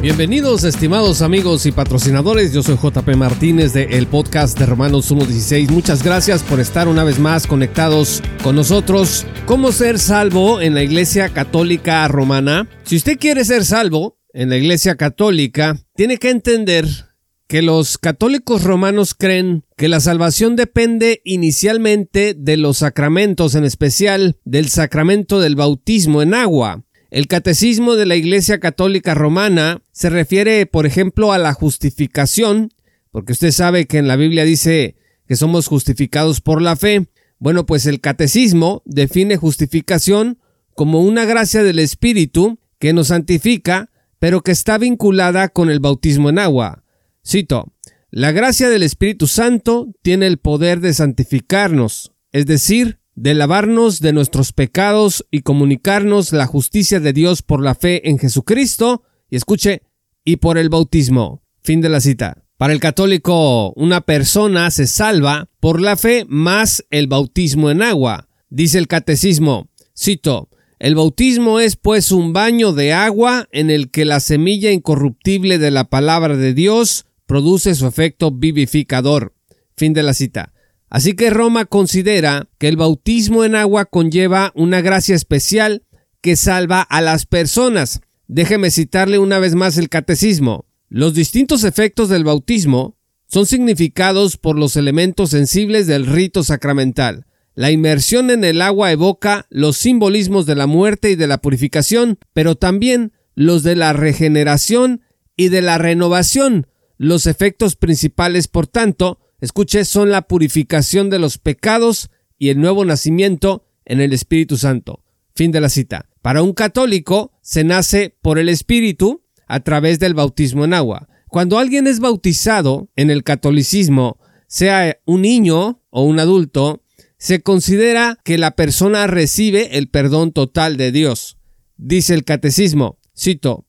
Bienvenidos estimados amigos y patrocinadores, yo soy JP Martínez de el podcast de Romanos 1.16. Muchas gracias por estar una vez más conectados con nosotros. ¿Cómo ser salvo en la Iglesia Católica Romana? Si usted quiere ser salvo en la Iglesia Católica, tiene que entender que los católicos romanos creen que la salvación depende inicialmente de los sacramentos, en especial del sacramento del bautismo en agua. El catecismo de la Iglesia Católica Romana se refiere, por ejemplo, a la justificación, porque usted sabe que en la Biblia dice que somos justificados por la fe. Bueno, pues el catecismo define justificación como una gracia del Espíritu que nos santifica, pero que está vinculada con el bautismo en agua. Cito, la gracia del Espíritu Santo tiene el poder de santificarnos, es decir, de lavarnos de nuestros pecados y comunicarnos la justicia de Dios por la fe en Jesucristo, y escuche, y por el bautismo. Fin de la cita. Para el católico, una persona se salva por la fe más el bautismo en agua. Dice el catecismo, cito, el bautismo es pues un baño de agua en el que la semilla incorruptible de la palabra de Dios produce su efecto vivificador. Fin de la cita. Así que Roma considera que el bautismo en agua conlleva una gracia especial que salva a las personas. Déjeme citarle una vez más el catecismo. Los distintos efectos del bautismo son significados por los elementos sensibles del rito sacramental. La inmersión en el agua evoca los simbolismos de la muerte y de la purificación, pero también los de la regeneración y de la renovación. Los efectos principales, por tanto, escuche, son la purificación de los pecados y el nuevo nacimiento en el Espíritu Santo. Fin de la cita. Para un católico se nace por el Espíritu a través del bautismo en agua. Cuando alguien es bautizado en el catolicismo, sea un niño o un adulto, se considera que la persona recibe el perdón total de Dios. Dice el catecismo, cito,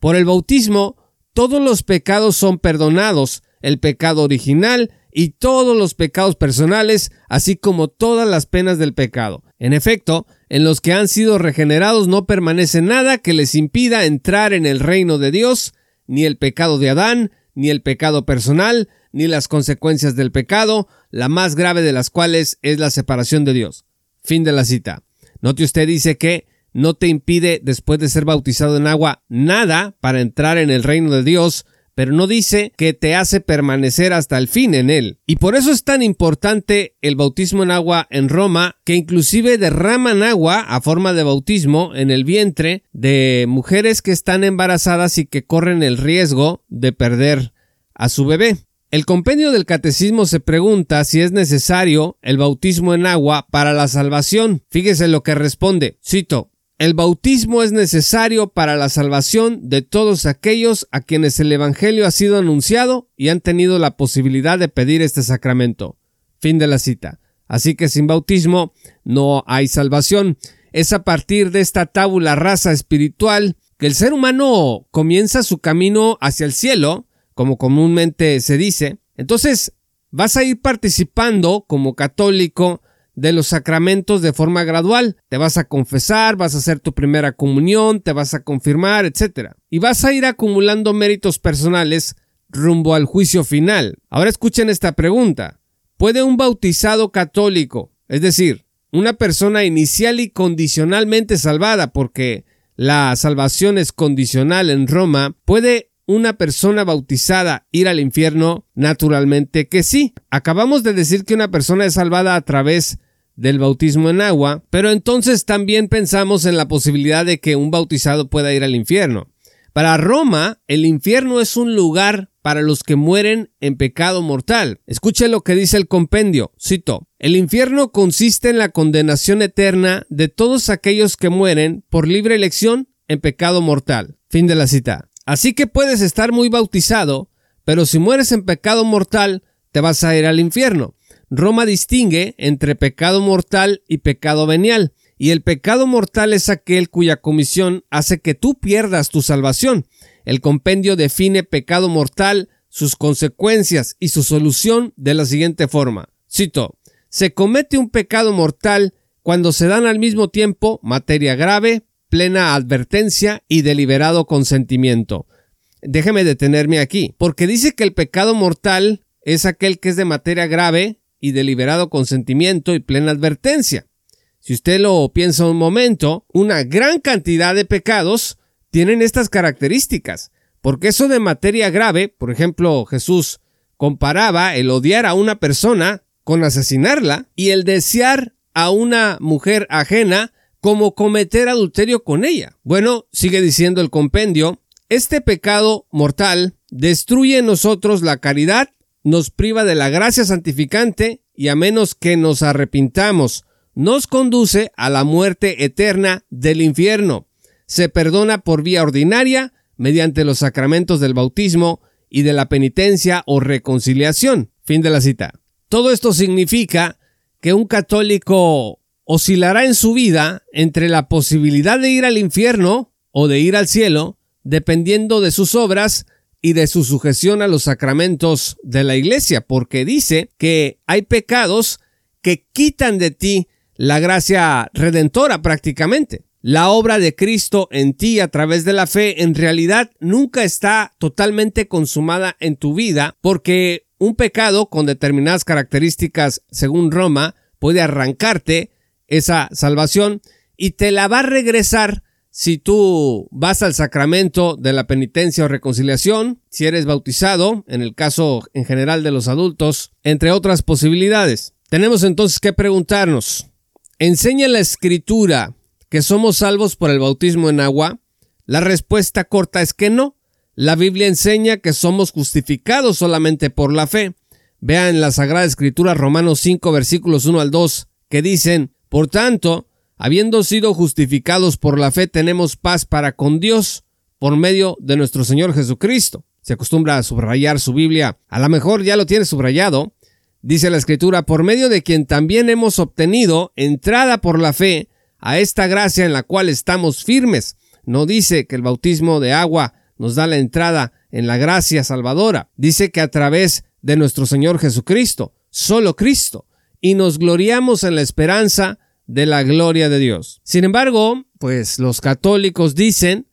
por el bautismo todos los pecados son perdonados, el pecado original y todos los pecados personales, así como todas las penas del pecado. En efecto, en los que han sido regenerados no permanece nada que les impida entrar en el reino de Dios, ni el pecado de Adán, ni el pecado personal, ni las consecuencias del pecado, la más grave de las cuales es la separación de Dios. Fin de la cita. Note usted dice que no te impide, después de ser bautizado en agua, nada para entrar en el reino de Dios, pero no dice que te hace permanecer hasta el fin en él. Y por eso es tan importante el bautismo en agua en Roma, que inclusive derraman agua a forma de bautismo en el vientre de mujeres que están embarazadas y que corren el riesgo de perder a su bebé. El compendio del catecismo se pregunta si es necesario el bautismo en agua para la salvación. Fíjese lo que responde. Cito, el bautismo es necesario para la salvación de todos aquellos a quienes el Evangelio ha sido anunciado y han tenido la posibilidad de pedir este sacramento. Fin de la cita. Así que sin bautismo no hay salvación. Es a partir de esta tábula rasa espiritual que el ser humano comienza su camino hacia el cielo, como comúnmente se dice. Entonces, vas a ir participando como católico de los sacramentos de forma gradual. Te vas a confesar, vas a hacer tu primera comunión, te vas a confirmar, etc. Y vas a ir acumulando méritos personales rumbo al juicio final. Ahora escuchen esta pregunta. ¿Puede un bautizado católico, es decir, una persona inicial y condicionalmente salvada, porque la salvación es condicional en Roma, puede una persona bautizada ir al infierno? Naturalmente que sí. Acabamos de decir que una persona es salvada a través del bautismo en agua, pero entonces también pensamos en la posibilidad de que un bautizado pueda ir al infierno. Para Roma, el infierno es un lugar para los que mueren en pecado mortal. Escuche lo que dice el compendio, cito, el infierno consiste en la condenación eterna de todos aquellos que mueren por libre elección en pecado mortal. Fin de la cita. Así que puedes estar muy bautizado, pero si mueres en pecado mortal, te vas a ir al infierno. Roma distingue entre pecado mortal y pecado venial, y el pecado mortal es aquel cuya comisión hace que tú pierdas tu salvación. El compendio define pecado mortal, sus consecuencias y su solución de la siguiente forma. Cito, se comete un pecado mortal cuando se dan al mismo tiempo materia grave, plena advertencia y deliberado consentimiento. déjeme detenerme aquí, porque dice que el pecado mortal es aquel que es de materia grave y deliberado consentimiento y plena advertencia. Si usted lo piensa un momento, una gran cantidad de pecados tienen estas características, porque eso de materia grave, por ejemplo, Jesús comparaba el odiar a una persona con asesinarla y el desear a una mujer ajena como cometer adulterio con ella. Bueno, sigue diciendo el compendio, este pecado mortal destruye en nosotros la caridad, nos priva de la gracia santificante y a menos que nos arrepintamos, nos conduce a la muerte eterna del infierno. Se perdona por vía ordinaria mediante los sacramentos del bautismo y de la penitencia o reconciliación. Fin de la cita. Todo esto significa que un católico oscilará en su vida entre la posibilidad de ir al infierno o de ir al cielo, dependiendo de sus obras y de su sujeción a los sacramentos de la iglesia, porque dice que hay pecados que quitan de ti la gracia redentora prácticamente. La obra de Cristo en ti a través de la fe en realidad nunca está totalmente consumada en tu vida porque un pecado con determinadas características según Roma puede arrancarte esa salvación y te la va a regresar si tú vas al sacramento de la penitencia o reconciliación, si eres bautizado, en el caso en general de los adultos, entre otras posibilidades. Tenemos entonces que preguntarnos, ¿enseña la escritura que somos salvos por el bautismo en agua? La respuesta corta es que no. La Biblia enseña que somos justificados solamente por la fe. Vean la Sagrada Escritura Romanos 5 versículos 1 al 2 que dicen, por tanto, habiendo sido justificados por la fe, tenemos paz para con Dios por medio de nuestro Señor Jesucristo. Se acostumbra a subrayar su Biblia. A lo mejor ya lo tiene subrayado. Dice la Escritura, por medio de quien también hemos obtenido entrada por la fe a esta gracia en la cual estamos firmes. No dice que el bautismo de agua nos da la entrada en la gracia salvadora. Dice que a través de nuestro Señor Jesucristo, solo Cristo, y nos gloriamos en la esperanza de la gloria de Dios. Sin embargo, pues los católicos dicen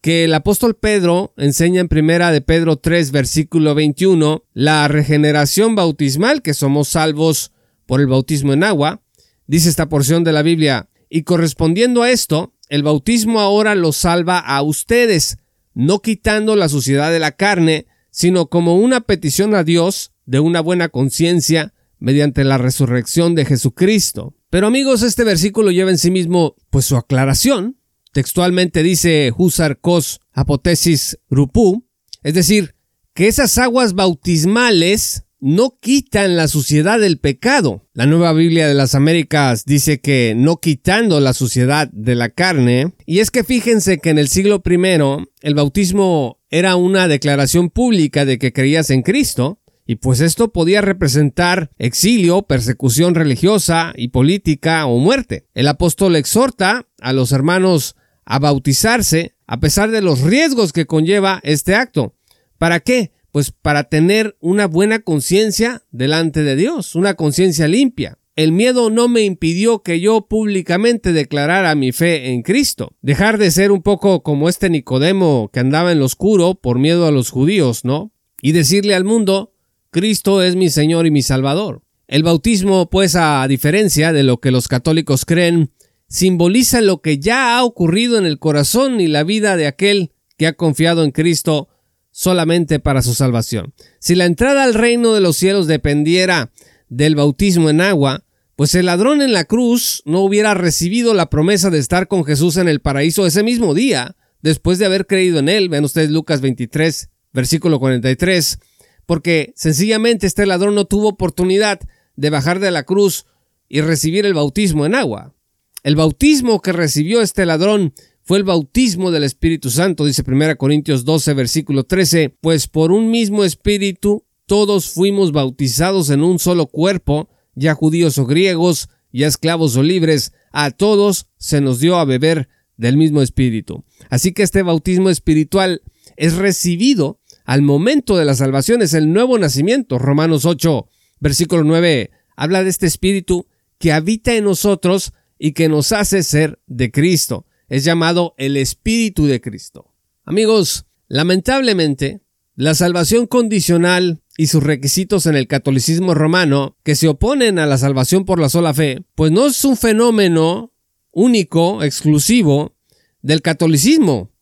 que el apóstol Pedro enseña en primera de Pedro 3 versículo 21 la regeneración bautismal, que somos salvos por el bautismo en agua. Dice esta porción de la Biblia, y correspondiendo a esto, el bautismo ahora los salva a ustedes, no quitando la suciedad de la carne, sino como una petición a Dios de una buena conciencia mediante la resurrección de Jesucristo. Pero amigos, este versículo lleva en sí mismo pues su aclaración. Textualmente dice Husar Kos Apotesis Rupu, es decir, que esas aguas bautismales no quitan la suciedad del pecado. La nueva Biblia de las Américas dice que no quitando la suciedad de la carne. Y es que fíjense que en el siglo I el bautismo era una declaración pública de que creías en Cristo y pues esto podía representar exilio, persecución religiosa y política o muerte. El apóstol exhorta a los hermanos a bautizarse a pesar de los riesgos que conlleva este acto. ¿Para qué? Pues para tener una buena conciencia delante de Dios, una conciencia limpia. El miedo no me impidió que yo públicamente declarara mi fe en Cristo. Dejar de ser un poco como este Nicodemo que andaba en lo oscuro por miedo a los judíos, ¿no? Y decirle al mundo, Cristo es mi Señor y mi Salvador. El bautismo, pues, a diferencia de lo que los católicos creen, simboliza lo que ya ha ocurrido en el corazón y la vida de aquel que ha confiado en Cristo solamente para su salvación. Si la entrada al reino de los cielos dependiera del bautismo en agua, pues el ladrón en la cruz no hubiera recibido la promesa de estar con Jesús en el paraíso ese mismo día, después de haber creído en él. Vean ustedes Lucas 23, versículo 43 porque sencillamente este ladrón no tuvo oportunidad de bajar de la cruz y recibir el bautismo en agua. El bautismo que recibió este ladrón fue el bautismo del Espíritu Santo, dice 1 Corintios 12, versículo 13, pues por un mismo Espíritu todos fuimos bautizados en un solo cuerpo, ya judíos o griegos, ya esclavos o libres, a todos se nos dio a beber del mismo Espíritu. Así que este bautismo espiritual es recibido al momento de la salvación es el nuevo nacimiento. Romanos 8, versículo 9, habla de este espíritu que habita en nosotros y que nos hace ser de Cristo. Es llamado el espíritu de Cristo. Amigos, Lamentablemente, la salvación condicional y sus requisitos en el catolicismo romano, que se oponen a la salvación por la sola fe, pues no es un fenómeno único, exclusivo del catolicismo,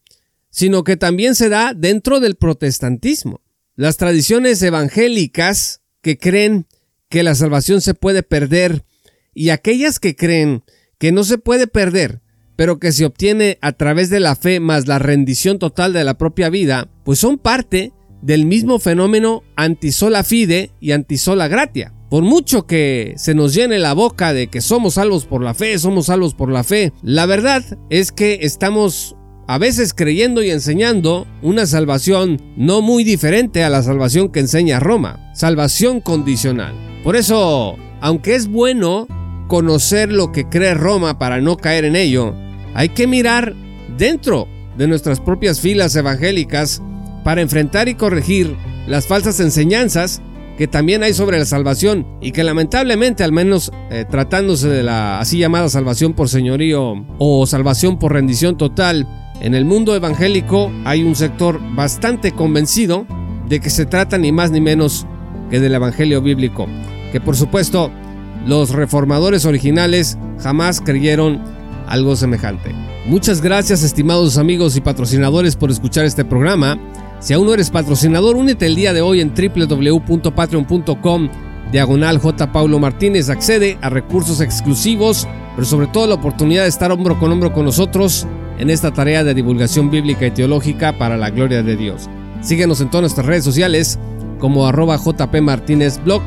sino que también se da dentro del protestantismo. Las tradiciones evangélicas que creen que la salvación se puede perder y aquellas que creen que no se puede perder, pero que se obtiene a través de la fe más la rendición total de la propia vida, pues son parte del mismo fenómeno antisola fide y antisola gratia. Por mucho que se nos llene la boca de que somos salvos por la fe, somos salvos por la fe, la verdad es que estamos a veces creyendo y enseñando una salvación no muy diferente a la salvación que enseña Roma, salvación condicional. Por eso, aunque es bueno conocer lo que cree Roma para no caer en ello, hay que mirar dentro de nuestras propias filas evangélicas para enfrentar y corregir las falsas enseñanzas que también hay sobre la salvación y que lamentablemente, al menos eh, tratándose de la así llamada salvación por señorío o salvación por rendición total, en el mundo evangélico hay un sector bastante convencido de que se trata ni más ni menos que del evangelio bíblico, que por supuesto los reformadores originales jamás creyeron algo semejante. Muchas gracias estimados amigos y patrocinadores por escuchar este programa. Si aún no eres patrocinador, únete el día de hoy en www.patreon.com diagonal J. Paulo Martínez. Accede a recursos exclusivos, pero sobre todo la oportunidad de estar hombro con hombro con nosotros en esta tarea de divulgación bíblica y teológica para la gloria de Dios. Síguenos en todas nuestras redes sociales como arroba JP Martínez Blog.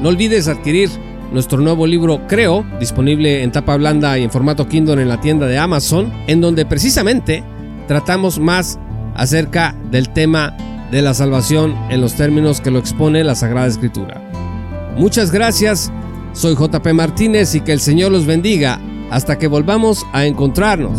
No olvides adquirir nuestro nuevo libro Creo, disponible en tapa blanda y en formato Kindle en la tienda de Amazon, en donde precisamente tratamos más acerca del tema de la salvación en los términos que lo expone la Sagrada Escritura. Muchas gracias, soy JP Martínez y que el Señor los bendiga hasta que volvamos a encontrarnos.